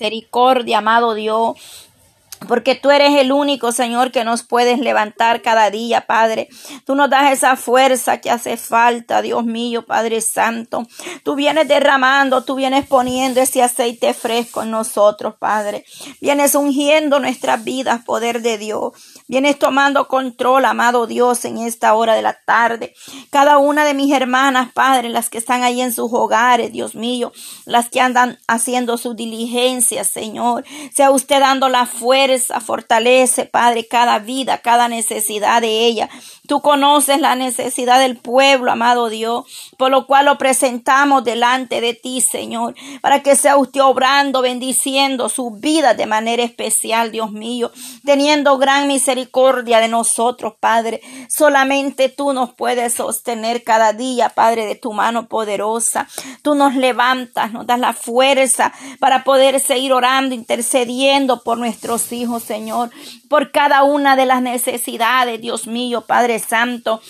misericordia, amado Dios. Porque tú eres el único, Señor, que nos puedes levantar cada día, Padre. Tú nos das esa fuerza que hace falta, Dios mío, Padre Santo. Tú vienes derramando, tú vienes poniendo ese aceite fresco en nosotros, Padre. Vienes ungiendo nuestras vidas, poder de Dios. Vienes tomando control, amado Dios, en esta hora de la tarde. Cada una de mis hermanas, Padre, las que están ahí en sus hogares, Dios mío, las que andan haciendo su diligencia, Señor. Sea usted dando la fuerza fortalece, Padre, cada vida, cada necesidad de ella. Tú conoces la necesidad del pueblo, amado Dios, por lo cual lo presentamos delante de ti, Señor, para que sea usted obrando, bendiciendo su vida de manera especial, Dios mío, teniendo gran misericordia de nosotros, Padre. Solamente tú nos puedes sostener cada día, Padre, de tu mano poderosa. Tú nos levantas, nos das la fuerza para poder seguir orando, intercediendo por nuestros hijos, Señor, por cada una de las necesidades, Dios mío, Padre Santo.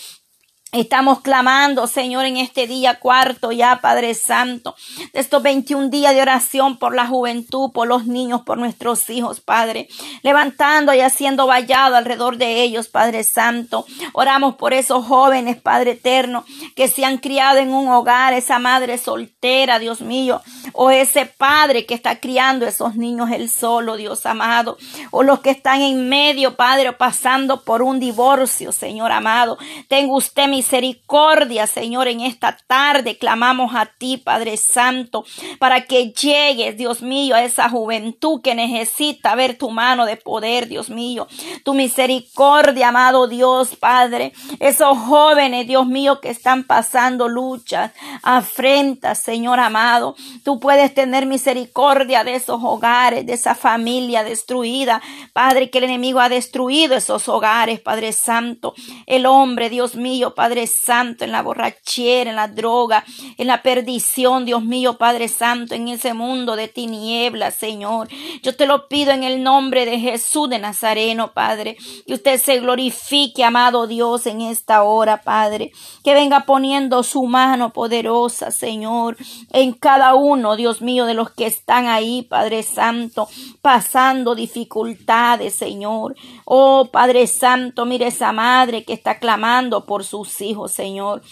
Estamos clamando, Señor, en este día cuarto ya, Padre Santo, de estos 21 días de oración por la juventud, por los niños, por nuestros hijos, Padre, levantando y haciendo vallado alrededor de ellos, Padre Santo. Oramos por esos jóvenes, Padre Eterno, que se han criado en un hogar, esa madre soltera, Dios mío, o ese padre que está criando esos niños él solo, Dios amado, o los que están en medio, Padre, pasando por un divorcio, Señor amado. Tengo usted mi misericordia, Señor, en esta tarde clamamos a ti, Padre Santo, para que llegues, Dios mío, a esa juventud que necesita ver tu mano de poder, Dios mío, tu misericordia, amado Dios, Padre, esos jóvenes, Dios mío, que están pasando luchas, afrentas, Señor amado, tú puedes tener misericordia de esos hogares, de esa familia destruida, Padre, que el enemigo ha destruido esos hogares, Padre Santo, el hombre, Dios mío, Padre Padre Santo, en la borrachera, en la droga, en la perdición, Dios mío, Padre Santo, en ese mundo de tinieblas, Señor. Yo te lo pido en el nombre de Jesús de Nazareno, Padre, que usted se glorifique, amado Dios, en esta hora, Padre, que venga poniendo su mano poderosa, Señor, en cada uno, Dios mío, de los que están ahí, Padre Santo, pasando dificultades, Señor. Oh, Padre Santo, mire esa madre que está clamando por sus hijos, Señor.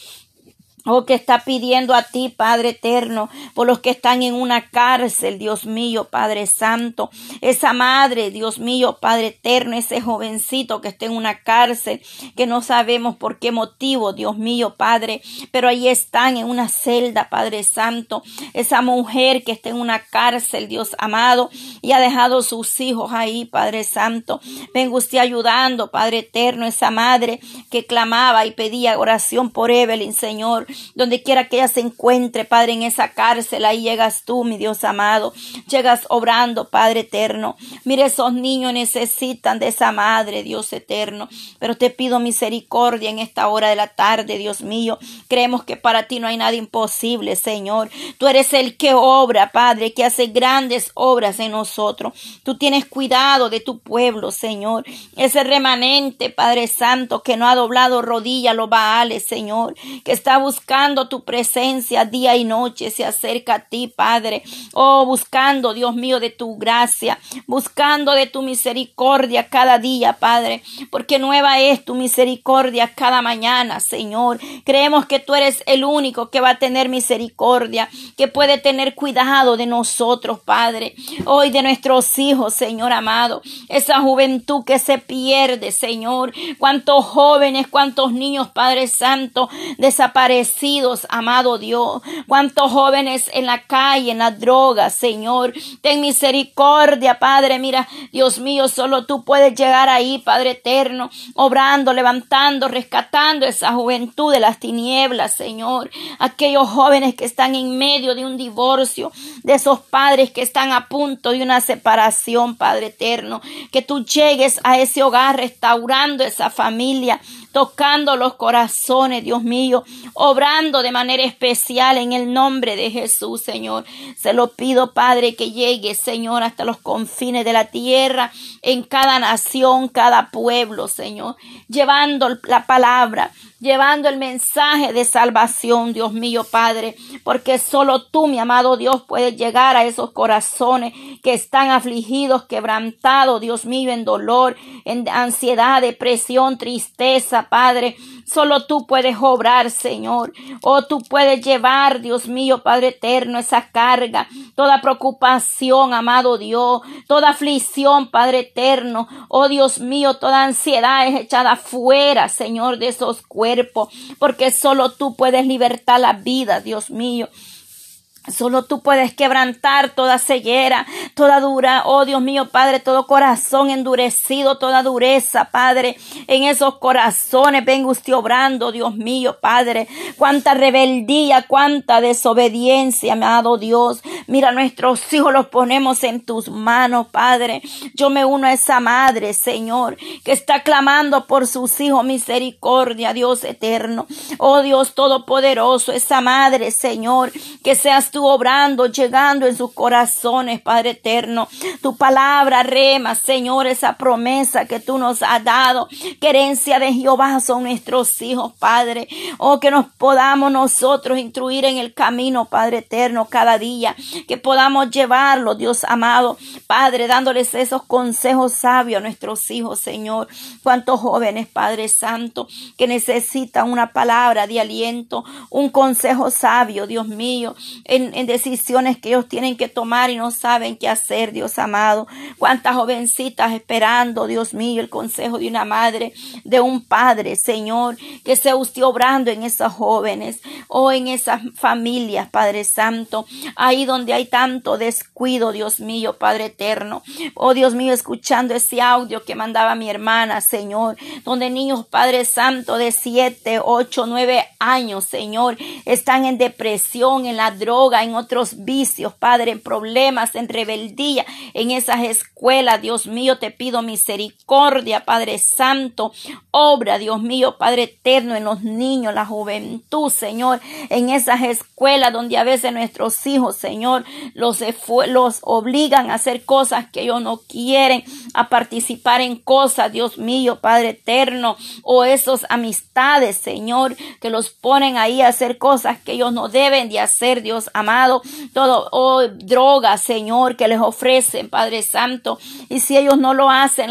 Oh, que está pidiendo a ti, Padre eterno, por los que están en una cárcel, Dios mío, Padre Santo. Esa madre, Dios mío, Padre eterno, ese jovencito que está en una cárcel, que no sabemos por qué motivo, Dios mío, Padre, pero ahí están en una celda, Padre Santo. Esa mujer que está en una cárcel, Dios amado, y ha dejado sus hijos ahí, Padre Santo. Venga usted ayudando, Padre eterno, esa madre que clamaba y pedía oración por Evelyn, Señor donde quiera que ella se encuentre, Padre, en esa cárcel, ahí llegas tú, mi Dios amado, llegas obrando, Padre eterno. Mire, esos niños necesitan de esa madre, Dios eterno, pero te pido misericordia en esta hora de la tarde, Dios mío. Creemos que para ti no hay nada imposible, Señor. Tú eres el que obra, Padre, que hace grandes obras en nosotros. Tú tienes cuidado de tu pueblo, Señor. Ese remanente, Padre Santo, que no ha doblado rodilla los Baales, Señor, que está buscando buscando tu presencia día y noche, se acerca a ti, Padre. Oh, buscando, Dios mío, de tu gracia, buscando de tu misericordia cada día, Padre, porque nueva es tu misericordia cada mañana, Señor. Creemos que tú eres el único que va a tener misericordia, que puede tener cuidado de nosotros, Padre. Hoy de nuestros hijos, Señor amado, esa juventud que se pierde, Señor. Cuántos jóvenes, cuántos niños, Padre Santo, desaparecen amado Dios. Cuántos jóvenes en la calle, en la droga, Señor. Ten misericordia, Padre. Mira, Dios mío, solo tú puedes llegar ahí, Padre eterno, obrando, levantando, rescatando esa juventud de las tinieblas, Señor. Aquellos jóvenes que están en medio de un divorcio, de esos padres que están a punto de una separación, Padre eterno. Que tú llegues a ese hogar restaurando esa familia, tocando los corazones, Dios mío, obrando de manera especial en el nombre de Jesús, Señor. Se lo pido, Padre, que llegue, Señor, hasta los confines de la tierra, en cada nación, cada pueblo, Señor, llevando la palabra, llevando el mensaje de salvación, Dios mío, Padre, porque solo tú, mi amado Dios, puedes llegar a esos corazones que están afligidos, quebrantados, Dios mío, en dolor, en ansiedad, depresión, tristeza, Padre. Solo tú puedes obrar, Señor. Oh, tú puedes llevar, Dios mío, Padre eterno, esa carga, toda preocupación, amado Dios, toda aflicción, Padre eterno. Oh, Dios mío, toda ansiedad es echada fuera, Señor, de esos cuerpos, porque solo tú puedes libertar la vida, Dios mío. Solo tú puedes quebrantar toda ceguera, toda dura, oh Dios mío, Padre, todo corazón endurecido, toda dureza, Padre, en esos corazones, venga usted obrando, Dios mío, Padre, cuánta rebeldía, cuánta desobediencia, amado Dios. Mira, nuestros hijos los ponemos en tus manos, Padre. Yo me uno a esa madre, Señor, que está clamando por sus hijos misericordia, Dios eterno. Oh Dios todopoderoso, esa madre, Señor, que seas tú obrando, llegando en sus corazones, Padre eterno. Tu palabra rema, Señor, esa promesa que tú nos has dado. Querencia de Jehová son nuestros hijos, Padre. Oh, que nos podamos nosotros instruir en el camino, Padre eterno, cada día. Que podamos llevarlo, Dios amado, Padre, dándoles esos consejos sabios a nuestros hijos, Señor. Cuántos jóvenes, Padre Santo, que necesitan una palabra de aliento, un consejo sabio, Dios mío, en en, decisiones que ellos tienen que tomar y no saben qué hacer, Dios amado. Cuántas jovencitas esperando, Dios mío, el consejo de una madre, de un padre, Señor, que sea usted obrando en esas jóvenes o en esas familias, Padre Santo, ahí donde hay tanto descuido, Dios mío, Padre eterno. Oh Dios mío, escuchando ese audio que mandaba mi hermana, Señor, donde niños, Padre Santo, de siete, ocho, nueve años, Señor, están en depresión, en la droga, en otros vicios, Padre, en problemas, en rebeldía, en esas escuelas. Dios mío, te pido misericordia, Padre Santo. Obra, Dios mío, Padre eterno, en los niños, la juventud, Señor, en esas escuelas donde a veces nuestros hijos, Señor, los, los obligan a hacer cosas que ellos no quieren, a participar en cosas, Dios mío, Padre eterno, o esos amistades, Señor, que los ponen ahí a hacer cosas que ellos no deben de hacer, Dios amado todo, oh, droga, Señor, que les ofrecen, Padre Santo. Y si ellos no lo hacen,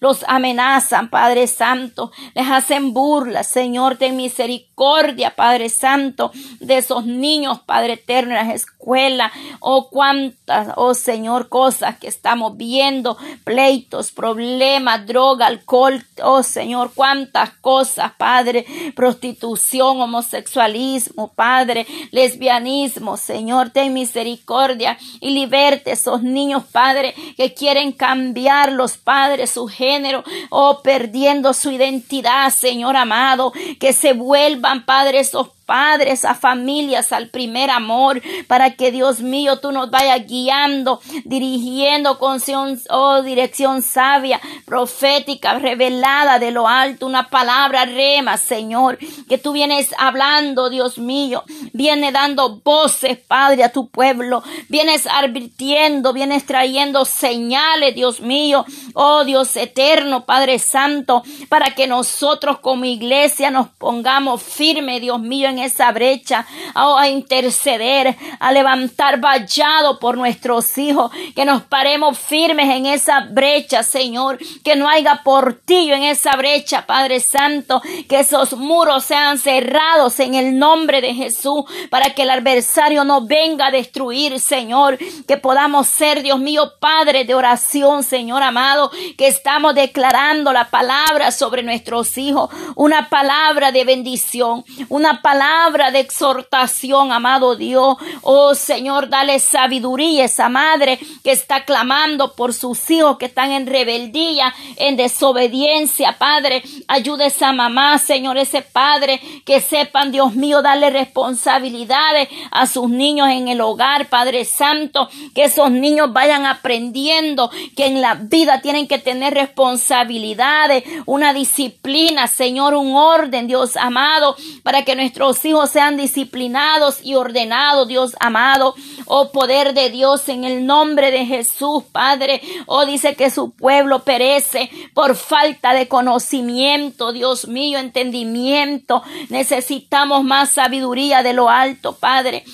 los amenazan, Padre Santo. Les hacen burlas, Señor, ten misericordia, Padre Santo, de esos niños, Padre Eterno, en las escuelas. Oh, cuántas, oh Señor, cosas que estamos viendo, pleitos, problemas, droga, alcohol, oh Señor, cuántas cosas, Padre, prostitución, homosexualismo, Padre, lesbianismo, Señor, ten misericordia y liberte esos niños, Padre, que quieren cambiar los padres, su género, oh, perdiendo su identidad, Señor amado, que se vuelvan, Padre, esos padres, a familias, al primer amor, para que Dios mío tú nos vayas guiando, dirigiendo con oh, dirección sabia, profética, revelada de lo alto, una palabra rema, Señor, que tú vienes hablando, Dios mío, viene dando voces, Padre, a tu pueblo, vienes advirtiendo, vienes trayendo señales, Dios mío, oh Dios eterno, Padre Santo, para que nosotros como iglesia nos pongamos firme, Dios mío, en esa brecha, a, interceder, a levantar vallado por nuestros hijos, que nos paremos firmes en esa brecha, Señor, que no haya portillo en esa brecha, Padre Santo, que esos muros sean cerrados en el nombre de Jesús, para que el adversario no venga a destruir, Señor, que podamos ser, Dios mío, Padre de oración, Señor amado, que estamos declarando la palabra sobre nuestros hijos, una palabra de bendición, una palabra de exhortación, amado Dios. Oh Señor, dale sabiduría a esa madre que está clamando por sus hijos que están en rebeldía, en desobediencia, Padre. Ayuda a esa mamá, Señor, ese padre, que sepan, Dios mío, darle responsabilidades a sus niños en el hogar, Padre Santo, que esos niños vayan aprendiendo que en la vida tienen que tener responsabilidades, una disciplina, Señor, un orden, Dios amado, para que nuestros hijos sean disciplinados y ordenados, Dios amado. Oh poder de Dios en el nombre de Jesús, Padre. Oh dice que su pueblo perece por falta de conocimiento, Dios mío, entendimiento. Necesitamos más sabiduría de lo alto, Padre.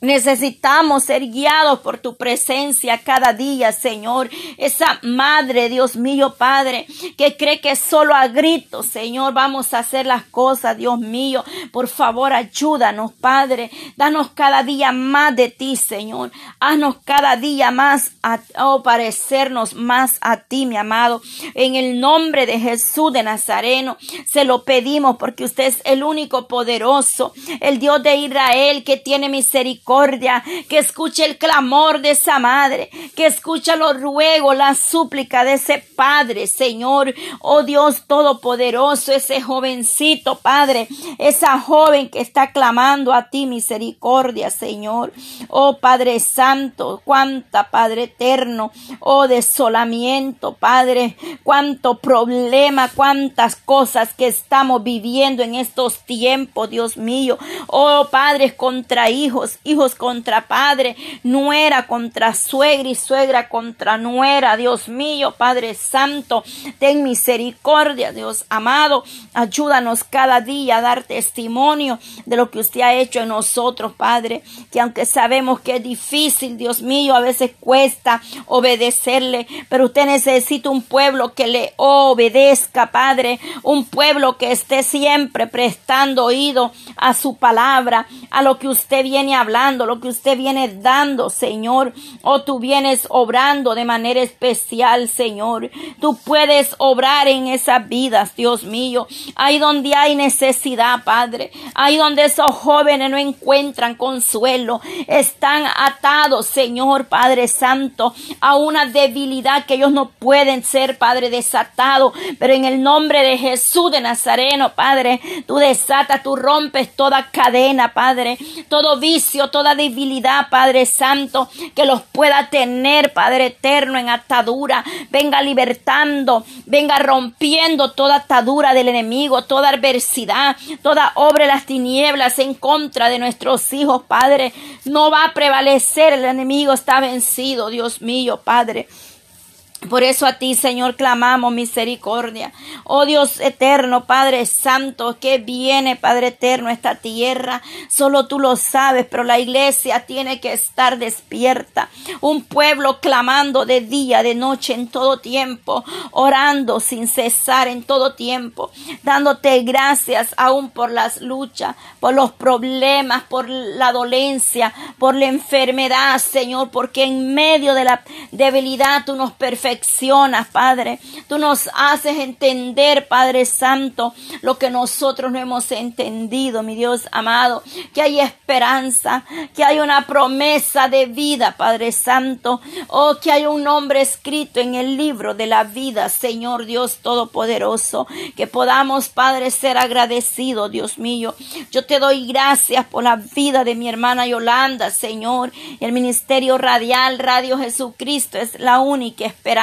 Necesitamos ser guiados por tu presencia cada día, Señor. Esa madre, Dios mío, Padre, que cree que solo a gritos, Señor, vamos a hacer las cosas, Dios mío. Por favor, ayúdanos, Padre. Danos cada día más de ti, Señor. Haznos cada día más a parecernos más a ti, mi amado. En el nombre de Jesús de Nazareno, se lo pedimos porque usted es el único poderoso, el Dios de Israel que tiene misericordia que escuche el clamor de esa madre, que escucha los ruegos, la súplica de ese padre, Señor, oh Dios todopoderoso, ese jovencito, Padre, esa joven que está clamando a ti misericordia, Señor, oh Padre Santo, cuánta Padre eterno, oh desolamiento, Padre, cuánto problema, cuántas cosas que estamos viviendo en estos tiempos, Dios mío, oh padres contra hijos, hijos contra padre, nuera contra suegra y suegra contra nuera. Dios mío, Padre Santo, ten misericordia, Dios amado. Ayúdanos cada día a dar testimonio de lo que usted ha hecho en nosotros, Padre. Que aunque sabemos que es difícil, Dios mío, a veces cuesta obedecerle, pero usted necesita un pueblo que le obedezca, Padre. Un pueblo que esté siempre prestando oído a su palabra, a lo que usted viene hablando lo que usted viene dando, Señor. O tú vienes obrando de manera especial, Señor. Tú puedes obrar en esas vidas, Dios mío. Ahí donde hay necesidad, Padre. Ahí donde esos jóvenes no encuentran consuelo. Están atados, Señor, Padre Santo, a una debilidad que ellos no pueden ser, Padre, desatado. Pero en el nombre de Jesús de Nazareno, Padre, tú desatas, tú rompes toda cadena, Padre. Todo vicio, toda debilidad, Padre Santo, que los pueda tener, Padre eterno, en atadura. Venga libertando, venga rompiendo toda atadura del enemigo, toda adversidad, toda obra de las tinieblas en contra de nuestros hijos, Padre. No va a prevalecer, el enemigo está vencido, Dios mío, Padre. Por eso a ti, Señor, clamamos misericordia. Oh Dios eterno, Padre Santo, que viene, Padre eterno, esta tierra. Solo tú lo sabes, pero la iglesia tiene que estar despierta. Un pueblo clamando de día, de noche, en todo tiempo, orando sin cesar en todo tiempo, dándote gracias aún por las luchas, por los problemas, por la dolencia, por la enfermedad, Señor, porque en medio de la debilidad tú nos perfeccionas Padre. Tú nos haces entender, Padre Santo, lo que nosotros no hemos entendido, mi Dios amado, que hay esperanza, que hay una promesa de vida, Padre Santo, o oh, que hay un nombre escrito en el libro de la vida, Señor Dios Todopoderoso, que podamos, Padre, ser agradecidos, Dios mío. Yo te doy gracias por la vida de mi hermana Yolanda, Señor. El ministerio radial, Radio Jesucristo, es la única esperanza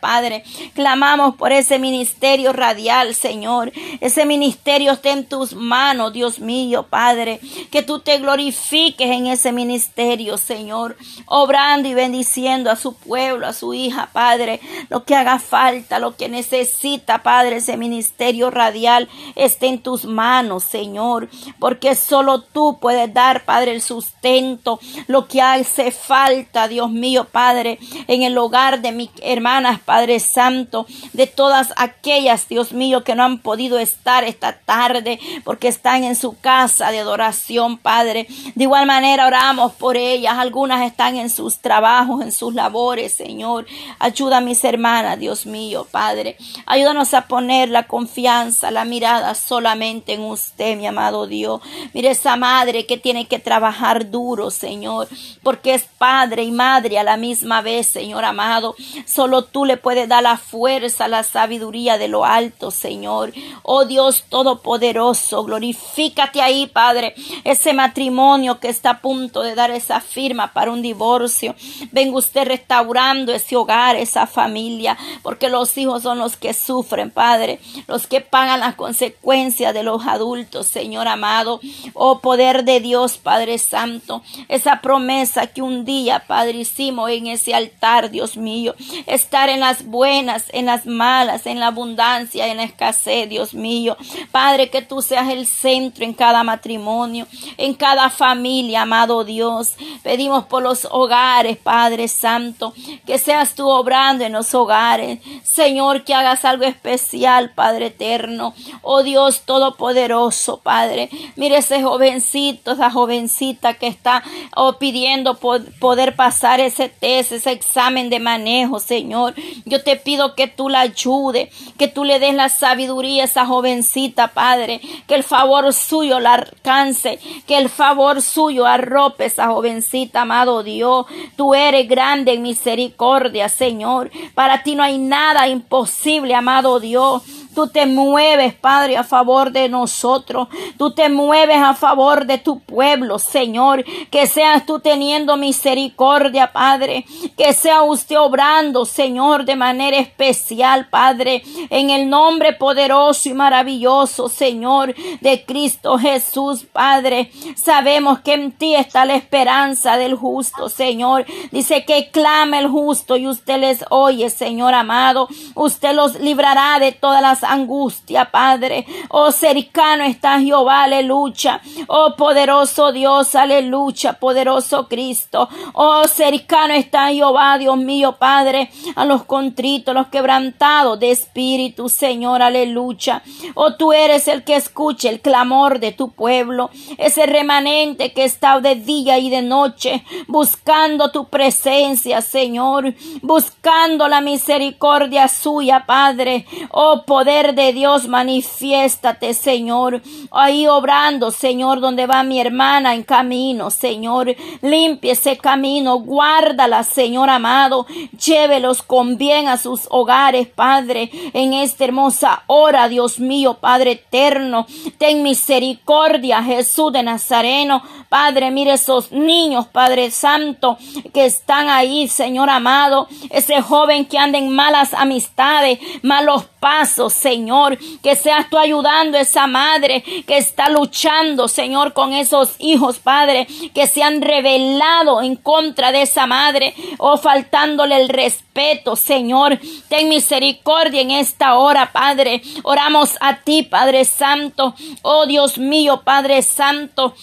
Padre. Clamamos por ese ministerio radial, Señor. Ese ministerio esté en tus manos, Dios mío, Padre. Que tú te glorifiques en ese ministerio, Señor. Obrando y bendiciendo a su pueblo, a su hija, Padre. Lo que haga falta, lo que necesita, Padre, ese ministerio radial esté en tus manos, Señor. Porque solo tú puedes dar, Padre, el sustento, lo que hace falta, Dios mío, Padre, en el hogar de mi hermano hermanas, Padre Santo, de todas aquellas, Dios mío, que no han podido estar esta tarde porque están en su casa de adoración, Padre. De igual manera oramos por ellas. Algunas están en sus trabajos, en sus labores, Señor. Ayuda a mis hermanas, Dios mío, Padre. Ayúdanos a poner la confianza, la mirada solamente en usted, mi amado Dios. Mire esa madre que tiene que trabajar duro, Señor, porque es padre y madre a la misma vez, Señor amado. Tú le puedes dar la fuerza, la sabiduría de lo alto, Señor. Oh Dios Todopoderoso, glorifícate ahí, Padre. Ese matrimonio que está a punto de dar esa firma para un divorcio. Venga usted restaurando ese hogar, esa familia, porque los hijos son los que sufren, Padre, los que pagan las consecuencias de los adultos, Señor amado. Oh poder de Dios, Padre Santo, esa promesa que un día, Padre, hicimos en ese altar, Dios mío, estar en las buenas, en las malas, en la abundancia, en la escasez, Dios mío. Padre, que tú seas el centro en cada matrimonio, en cada familia, amado Dios. Pedimos por los hogares, Padre Santo, que seas tú obrando en los hogares. Señor, que hagas algo especial, Padre eterno. Oh Dios Todopoderoso, Padre. Mire ese jovencito, esa jovencita que está oh, pidiendo poder pasar ese test, ese examen de manejo, Señor. Yo te pido que tú la ayude, que tú le des la sabiduría a esa jovencita, Padre. Que el favor suyo la alcance, que el favor suyo arrope esa jovencita, amado Dios. Tú eres grande en misericordia, Señor. Para ti no hay nada imposible, amado Dios. Tú te mueves, Padre, a favor de nosotros. Tú te mueves a favor de tu pueblo, Señor. Que seas tú teniendo misericordia, Padre. Que sea usted obrando, Señor, de manera especial, Padre. En el nombre poderoso y maravilloso, Señor, de Cristo Jesús, Padre. Sabemos que en ti está la esperanza del justo, Señor. Dice que clama el justo y usted les oye, Señor amado. Usted los librará de todas las angustia, Padre. Oh, cercano está Jehová, aleluya. Oh, poderoso Dios, aleluya, poderoso Cristo. Oh, cercano está Jehová, Dios mío, Padre, a los contritos, los quebrantados de espíritu, Señor, aleluya. Oh, tú eres el que escucha el clamor de tu pueblo, ese remanente que está de día y de noche buscando tu presencia, Señor, buscando la misericordia suya, Padre. Oh, poder de Dios, manifiéstate, Señor. Ahí obrando, Señor, donde va mi hermana en camino, Señor. Limpie ese camino, guárdala, Señor amado. Llévelos con bien a sus hogares, Padre, en esta hermosa hora, Dios mío, Padre eterno. Ten misericordia, Jesús de Nazareno. Padre, mire esos niños, Padre Santo, que están ahí, Señor amado. Ese joven que anda en malas amistades, malos pasos, Señor. Que seas tú ayudando a esa madre que está luchando, Señor, con esos hijos, Padre, que se han revelado en contra de esa madre o faltándole el respeto, Señor. Ten misericordia en esta hora, Padre. Oramos a ti, Padre Santo. Oh Dios mío, Padre Santo.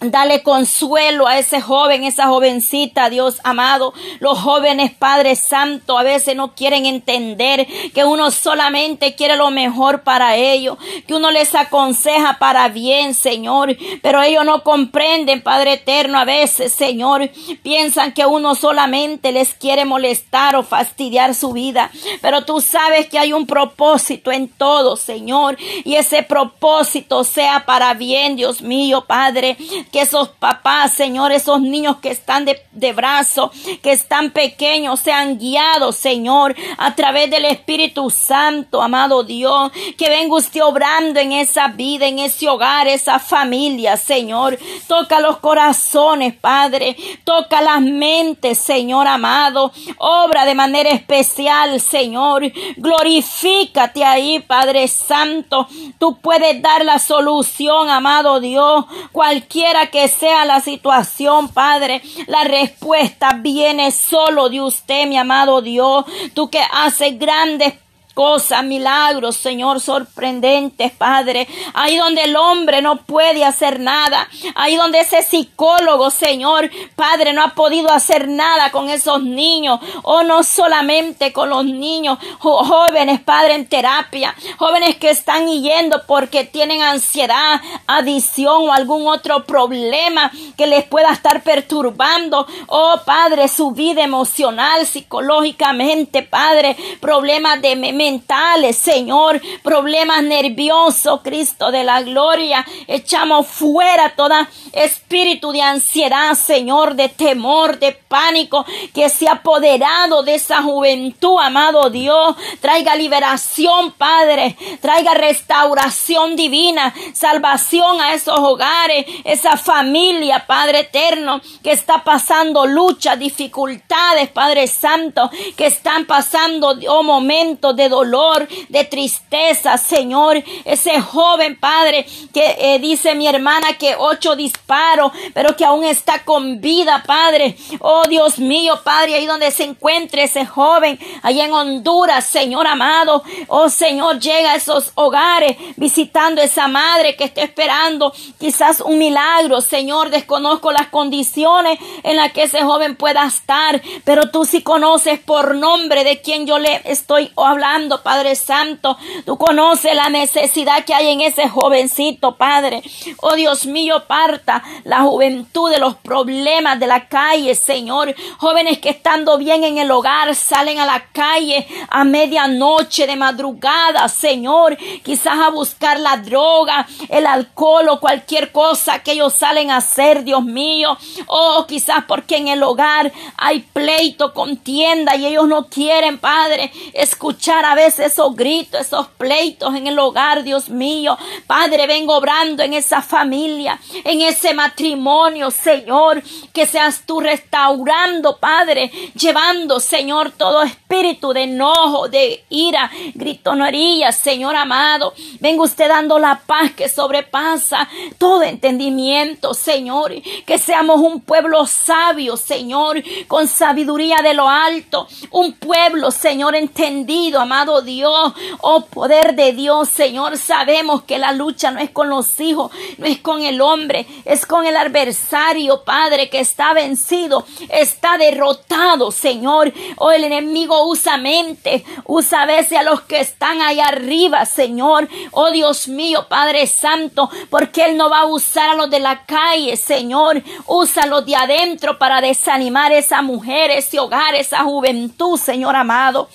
Dale consuelo a ese joven, esa jovencita, Dios amado. Los jóvenes, Padre Santo, a veces no quieren entender que uno solamente quiere lo mejor para ellos, que uno les aconseja para bien, Señor. Pero ellos no comprenden, Padre Eterno, a veces, Señor. Piensan que uno solamente les quiere molestar o fastidiar su vida. Pero tú sabes que hay un propósito en todo, Señor. Y ese propósito sea para bien, Dios mío, Padre que esos papás, Señor, esos niños que están de, de brazo, que están pequeños, sean guiados, Señor, a través del Espíritu Santo, amado Dios, que venga usted obrando en esa vida, en ese hogar, esa familia, Señor. Toca los corazones, Padre, toca las mentes, Señor amado, obra de manera especial, Señor. Glorifícate ahí, Padre Santo. Tú puedes dar la solución, amado Dios, cualquiera que sea la situación, Padre, la respuesta viene solo de usted, mi amado Dios. Tú que haces grandes cosas, milagros, Señor, sorprendentes, Padre. Ahí donde el hombre no puede hacer nada. Ahí donde ese psicólogo, Señor, Padre, no ha podido hacer nada con esos niños. O no solamente con los niños, jóvenes, Padre, en terapia. Jóvenes que están yendo porque tienen ansiedad, adicción o algún otro problema que les pueda estar perturbando. Oh, Padre, su vida emocional, psicológicamente, Padre, problemas de mentales, Señor, problemas nerviosos, Cristo de la gloria. Echamos fuera toda espíritu de ansiedad, Señor, de temor, de pánico que se ha apoderado de esa juventud, amado Dios. Traiga liberación, Padre. Traiga restauración divina, salvación a esos hogares, esa familia, Padre eterno, que está pasando lucha, dificultades, Padre Santo, que están pasando oh, momentos de dolor, de tristeza, Señor. Ese joven, Padre, que eh, dice mi hermana que ocho disparos, pero que aún está con vida, Padre. Oh Dios mío, Padre, ahí donde se encuentre ese joven, allá en Honduras, Señor amado. Oh Señor, llega a esos hogares visitando esa madre que está esperando quizás un milagro. Señor, desconozco las condiciones en las que ese joven pueda estar, pero tú sí conoces por nombre de quien yo le estoy hablando, Padre Santo. Tú conoces la necesidad que hay en ese jovencito, Padre. Oh Dios mío, parta la juventud de los problemas de la calle, Señor. Jóvenes que estando bien en el hogar salen a la calle a medianoche de madrugada, Señor, quizás a buscar la droga, el alcohol o cualquier cosa que ellos salen a hacer, Dios mío. Oh, quizás porque en el hogar hay pleito, contienda y ellos no quieren, Padre, escuchar a veces esos gritos, esos pleitos en el hogar, Dios mío. Padre, vengo obrando en esa familia, en ese matrimonio, Señor, que seas tú restaurando, Padre, llevando, Señor, todo espíritu de enojo, de ira, gritonería, Señor amado. Venga usted dando la paz que sobrepasa todo entendimiento, Señor. Que seamos un pueblo sabio, Señor, con sabiduría de lo alto. Un pueblo, Señor, entendido, amado Dios. Oh poder de Dios, Señor. Sabemos que la lucha no es con los hijos, no es con el hombre, es con el adversario, Padre, que está vencido, está derrotado, Señor. Oh, el enemigo usa mente, usa a veces a los que están ahí arriba, Señor. Oh Dios mío, Padre Santo, porque Él no va a usar a los de la calle, Señor. Usa a los de adentro para desanimar a esa mujer, ese hogar, esa juventud, Señor amado.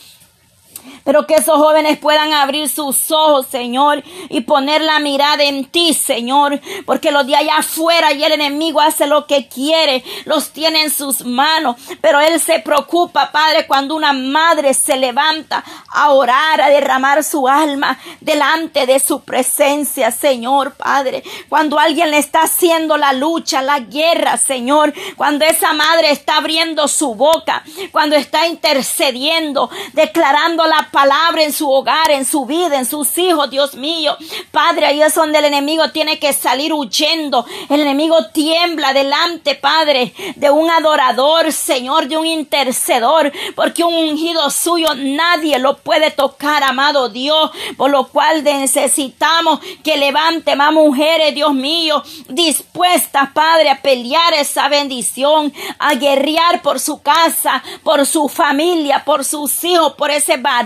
Pero que esos jóvenes puedan abrir sus ojos, Señor, y poner la mirada en ti, Señor. Porque los de allá afuera y el enemigo hace lo que quiere, los tiene en sus manos. Pero Él se preocupa, Padre, cuando una madre se levanta a orar, a derramar su alma delante de su presencia, Señor, Padre. Cuando alguien le está haciendo la lucha, la guerra, Señor. Cuando esa madre está abriendo su boca, cuando está intercediendo, declarando la palabra en su hogar, en su vida, en sus hijos, Dios mío. Padre, ahí es donde el enemigo tiene que salir huyendo. El enemigo tiembla delante, Padre, de un adorador, Señor, de un intercedor, porque un ungido suyo nadie lo puede tocar, amado Dios, por lo cual necesitamos que levante más mujeres, Dios mío, dispuestas, Padre, a pelear esa bendición, a guerrear por su casa, por su familia, por sus hijos, por ese varón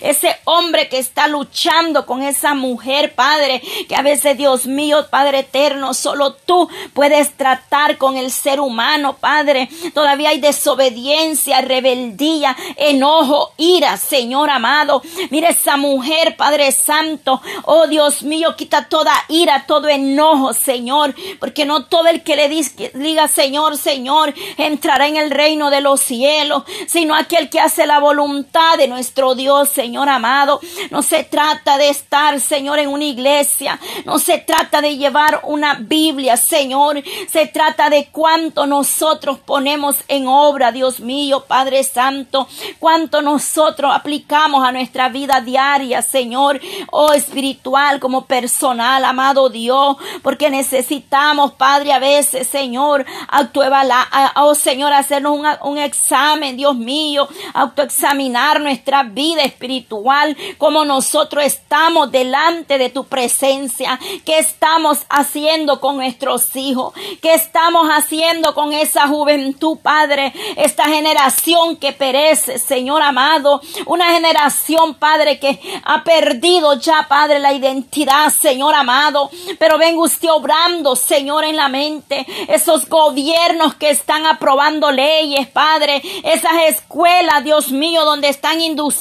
ese hombre que está luchando con esa mujer, Padre, que a veces, Dios mío, Padre eterno, solo tú puedes tratar con el ser humano, Padre. Todavía hay desobediencia, rebeldía, enojo, ira, Señor amado. Mira esa mujer, Padre Santo. Oh Dios mío, quita toda ira, todo enojo, Señor, porque no todo el que le diga Señor, Señor, entrará en el reino de los cielos, sino aquel que hace la voluntad de nuestro Dios Señor amado. No se trata de estar, Señor, en una iglesia. No se trata de llevar una Biblia, Señor. Se trata de cuánto nosotros ponemos en obra, Dios mío, Padre Santo. Cuánto nosotros aplicamos a nuestra vida diaria, Señor. Oh, espiritual como personal, amado Dios. Porque necesitamos, Padre, a veces, Señor, autoevaluar, oh Señor, hacernos un, un examen, Dios mío, autoexaminar nuestra vida espiritual, como nosotros estamos delante de tu presencia, qué estamos haciendo con nuestros hijos, qué estamos haciendo con esa juventud, Padre, esta generación que perece, Señor amado, una generación, Padre, que ha perdido ya, Padre, la identidad, Señor amado, pero venga usted obrando, Señor, en la mente, esos gobiernos que están aprobando leyes, Padre, esas escuelas, Dios mío, donde están induciendo,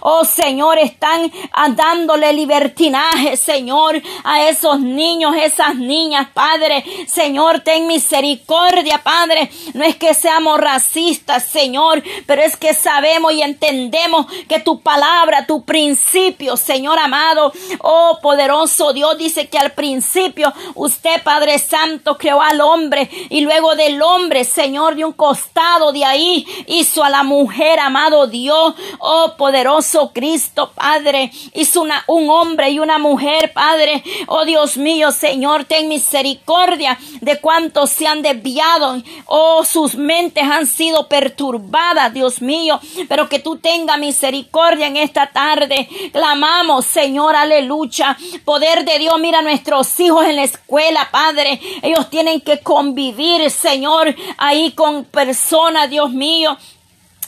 oh Señor, están dándole libertinaje, Señor, a esos niños, esas niñas, Padre, Señor, ten misericordia, Padre, no es que seamos racistas, Señor, pero es que sabemos y entendemos que tu palabra, tu principio, Señor amado, oh poderoso Dios, dice que al principio usted, Padre Santo, creó al hombre y luego del hombre, Señor, de un costado de ahí hizo a la mujer, amado Dios, oh poderoso Cristo, Padre, hizo una, un hombre y una mujer, Padre, oh Dios mío, Señor, ten misericordia de cuantos se han desviado, oh sus mentes han sido perturbadas, Dios mío, pero que tú tengas misericordia en esta tarde, clamamos, Señor, aleluya, poder de Dios, mira a nuestros hijos en la escuela, Padre, ellos tienen que convivir, Señor, ahí con personas, Dios mío,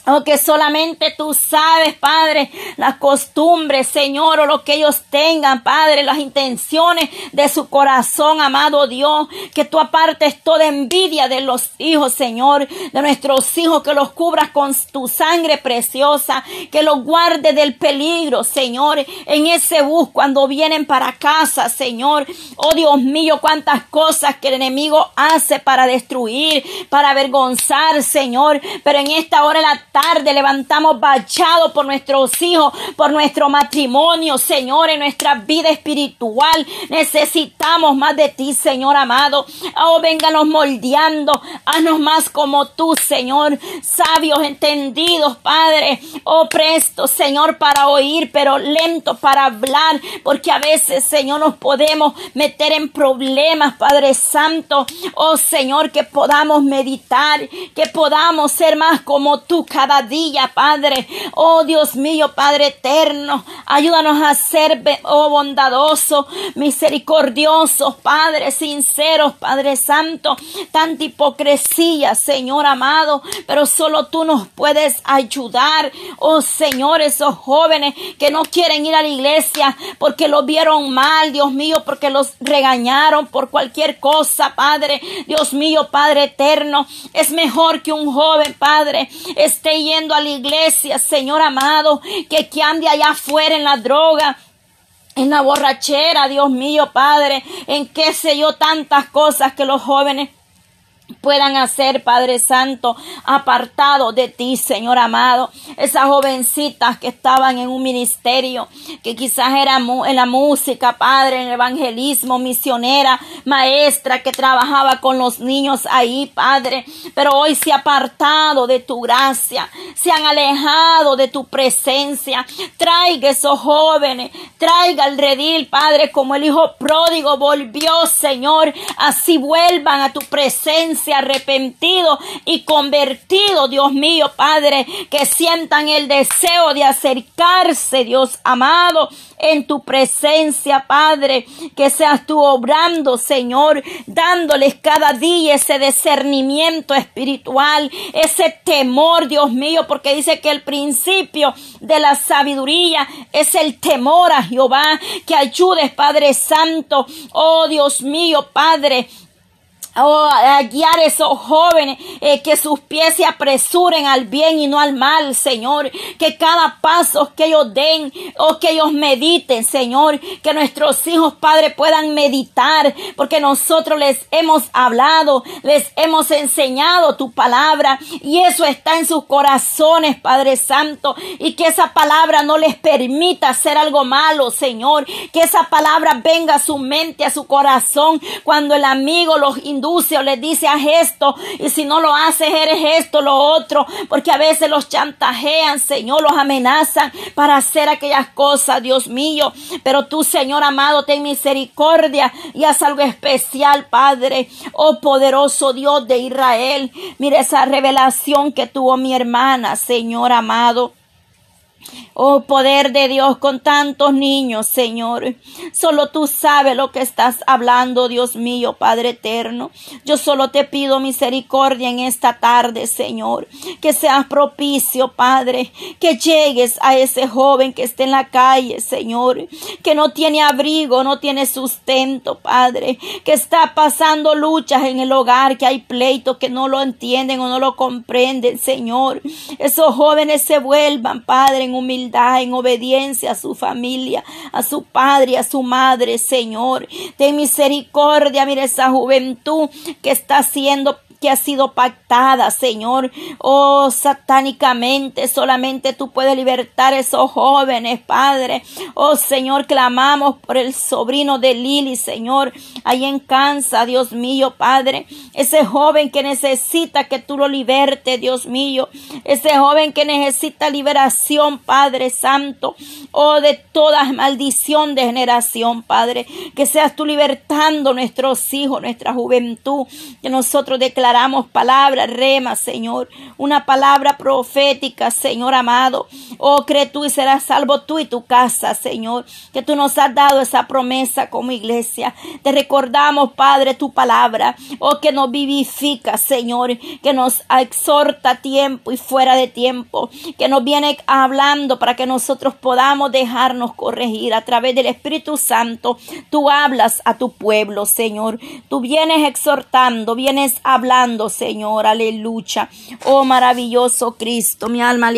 Oh, que solamente tú sabes, Padre, las costumbres, Señor, o lo que ellos tengan, Padre, las intenciones de su corazón, amado Dios, que tú apartes toda envidia de los hijos, Señor, de nuestros hijos, que los cubras con tu sangre preciosa, que los guardes del peligro, Señor, en ese bus cuando vienen para casa, Señor. Oh Dios mío, cuántas cosas que el enemigo hace para destruir, para avergonzar, Señor, pero en esta hora la tarde levantamos bachado por nuestros hijos, por nuestro matrimonio, Señor, en nuestra vida espiritual. Necesitamos más de ti, Señor amado. Oh, vénganos moldeando. Haznos más como tú, Señor. Sabios, entendidos, Padre. Oh, presto, Señor, para oír, pero lento para hablar. Porque a veces, Señor, nos podemos meter en problemas, Padre Santo. Oh, Señor, que podamos meditar, que podamos ser más como tú cada día, Padre. Oh Dios mío, Padre eterno, ayúdanos a ser, oh bondadosos, misericordiosos, Padre, sinceros, Padre Santo. Tanta hipocresía, Señor amado, pero solo tú nos puedes ayudar. Oh Señor, esos jóvenes que no quieren ir a la iglesia porque lo vieron mal, Dios mío, porque los regañaron por cualquier cosa, Padre. Dios mío, Padre eterno, es mejor que un joven, Padre, esté yendo a la iglesia, Señor amado, que, que ande allá afuera en la droga, en la borrachera, Dios mío, Padre, en qué sé yo, tantas cosas que los jóvenes puedan hacer, Padre Santo, apartado de ti, Señor amado. Esas jovencitas que estaban en un ministerio, que quizás era en la música, Padre, en el evangelismo, misionera, maestra, que trabajaba con los niños ahí, Padre, pero hoy se ha apartado de tu gracia, se han alejado de tu presencia. Traiga esos jóvenes, traiga el redil, Padre, como el hijo pródigo volvió, Señor, así vuelvan a tu presencia arrepentido y convertido, Dios mío, Padre, que sientan el deseo de acercarse, Dios amado, en tu presencia, Padre, que seas tú obrando, Señor, dándoles cada día ese discernimiento espiritual, ese temor, Dios mío, porque dice que el principio de la sabiduría es el temor a Jehová, que ayudes, Padre Santo, oh Dios mío, Padre, Oh, a guiar a esos jóvenes, eh, que sus pies se apresuren al bien y no al mal, Señor. Que cada paso que ellos den o que ellos mediten, Señor. Que nuestros hijos, Padre, puedan meditar, porque nosotros les hemos hablado, les hemos enseñado tu palabra y eso está en sus corazones, Padre Santo. Y que esa palabra no les permita hacer algo malo, Señor. Que esa palabra venga a su mente, a su corazón, cuando el amigo los induce o les dice a esto y si no lo haces eres esto, lo otro, porque a veces los chantajean, Señor, los amenazan para hacer aquellas cosas, Dios mío. Pero tú, Señor amado, ten misericordia y haz algo especial, Padre, oh poderoso Dios de Israel. Mira esa revelación que tuvo mi hermana, Señor amado. Oh poder de Dios con tantos niños, Señor. Solo tú sabes lo que estás hablando, Dios mío, Padre eterno. Yo solo te pido misericordia en esta tarde, Señor. Que seas propicio, Padre. Que llegues a ese joven que esté en la calle, Señor. Que no tiene abrigo, no tiene sustento, Padre. Que está pasando luchas en el hogar, que hay pleitos que no lo entienden o no lo comprenden, Señor. Esos jóvenes se vuelvan, Padre, en humildad, en obediencia a su familia, a su padre, a su madre, Señor. Ten misericordia, mira esa juventud que está siendo que ha sido pactada, Señor. Oh, satánicamente, solamente tú puedes libertar a esos jóvenes, Padre. Oh, Señor, clamamos por el sobrino de Lili, Señor, ahí en Kansas, Dios mío, Padre. Ese joven que necesita que tú lo liberte, Dios mío. Ese joven que necesita liberación, Padre Santo. Oh, de toda maldición de generación, Padre. Que seas tú libertando nuestros hijos, nuestra juventud. Que nosotros declaramos declaramos palabra rema, Señor, una palabra profética, Señor amado. Oh, cree tú y serás salvo tú y tu casa, Señor, que tú nos has dado esa promesa como iglesia. Te recordamos, Padre, tu palabra, oh, que nos vivifica, Señor, que nos exhorta tiempo y fuera de tiempo, que nos viene hablando para que nosotros podamos dejarnos corregir a través del Espíritu Santo. Tú hablas a tu pueblo, Señor. Tú vienes exhortando, vienes hablando Señor, aleluya. Oh maravilloso Cristo, mi alma le